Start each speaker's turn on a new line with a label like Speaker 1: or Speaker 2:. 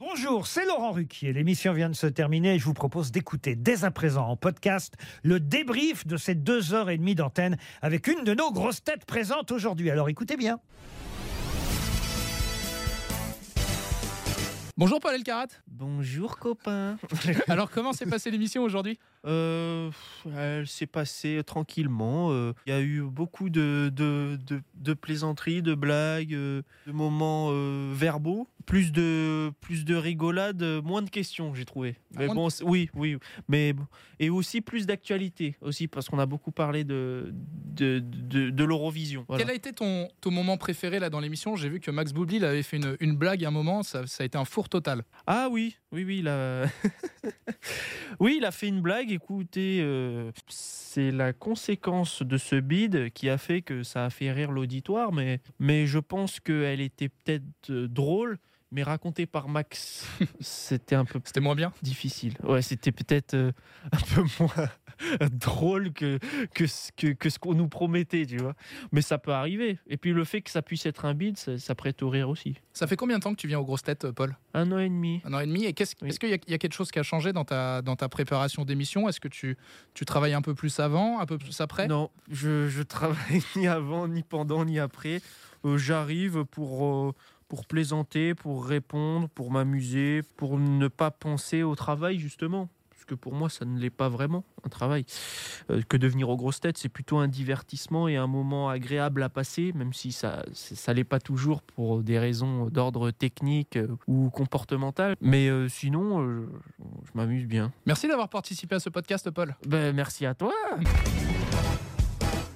Speaker 1: Bonjour, c'est Laurent Ruquier. L'émission vient de se terminer et je vous propose d'écouter dès à présent en podcast le débrief de ces deux heures et demie d'antenne avec une de nos grosses têtes présentes aujourd'hui. Alors écoutez bien.
Speaker 2: Bonjour Paul Elkarat.
Speaker 3: Bonjour copain.
Speaker 2: Alors comment s'est passée l'émission aujourd'hui?
Speaker 3: Euh, elle s'est passée tranquillement. euh, Il y a eu beaucoup de, de, de- de plaisanteries, de blagues, euh, de moments euh, verbaux, plus de, plus de rigolade, euh, moins de questions, j'ai trouvé.
Speaker 2: Ah,
Speaker 3: Mais bon, oui, oui, mais et aussi plus d'actualité aussi parce qu'on a beaucoup parlé de de, de, de l'Eurovision. Voilà.
Speaker 2: Quel a été ton, ton moment préféré là dans l'émission? J'ai vu que Max Boublil avait fait une, une blague à un moment, ça, ça a été un four total.
Speaker 3: Ah oui, oui, oui, il a... oui, il a fait une blague. Écoutez, euh, c'est la conséquence de ce bid qui a fait que ça a fait rire l'auditoire, mais, mais je pense qu'elle était peut-être euh, drôle, mais racontée par Max, c'était un peu
Speaker 2: C'était moins bien
Speaker 3: difficile. Ouais, c'était peut-être euh, un peu moins drôle que, que, ce- que, que ce qu'on nous promettait, tu vois. Mais ça peut arriver. Et puis le fait que ça puisse être un bid, ça, ça prête au rire aussi.
Speaker 2: Ça fait combien de temps que tu viens aux grosses têtes, Paul?
Speaker 3: Un an et demi.
Speaker 2: Un an et demi. Et
Speaker 3: Oui.
Speaker 2: est-ce qu'il y a, il y a quelque chose qui a changé dans ta, dans ta préparation d'émission? Est-ce que tu, tu travailles un peu plus avant, un peu plus après?
Speaker 3: Non, je, je travaille ni avant, ni pendant, ni après. Euh, J'arrive pour, euh, pour plaisanter, pour répondre, pour m'amuser, pour ne pas penser au travail, justement. Parce que pour moi, ça ne l'est pas vraiment, un travail. Euh, que de venir aux grosses têtes, c'est plutôt un divertissement et un moment agréable à passer, même si ça ça l'est pas toujours pour des raisons d'ordre technique euh, ou comportemental. Mais euh, sinon, euh, je, je m'amuse bien.
Speaker 2: Merci d'avoir participé à ce podcast, Paul.
Speaker 3: Ben, merci à toi.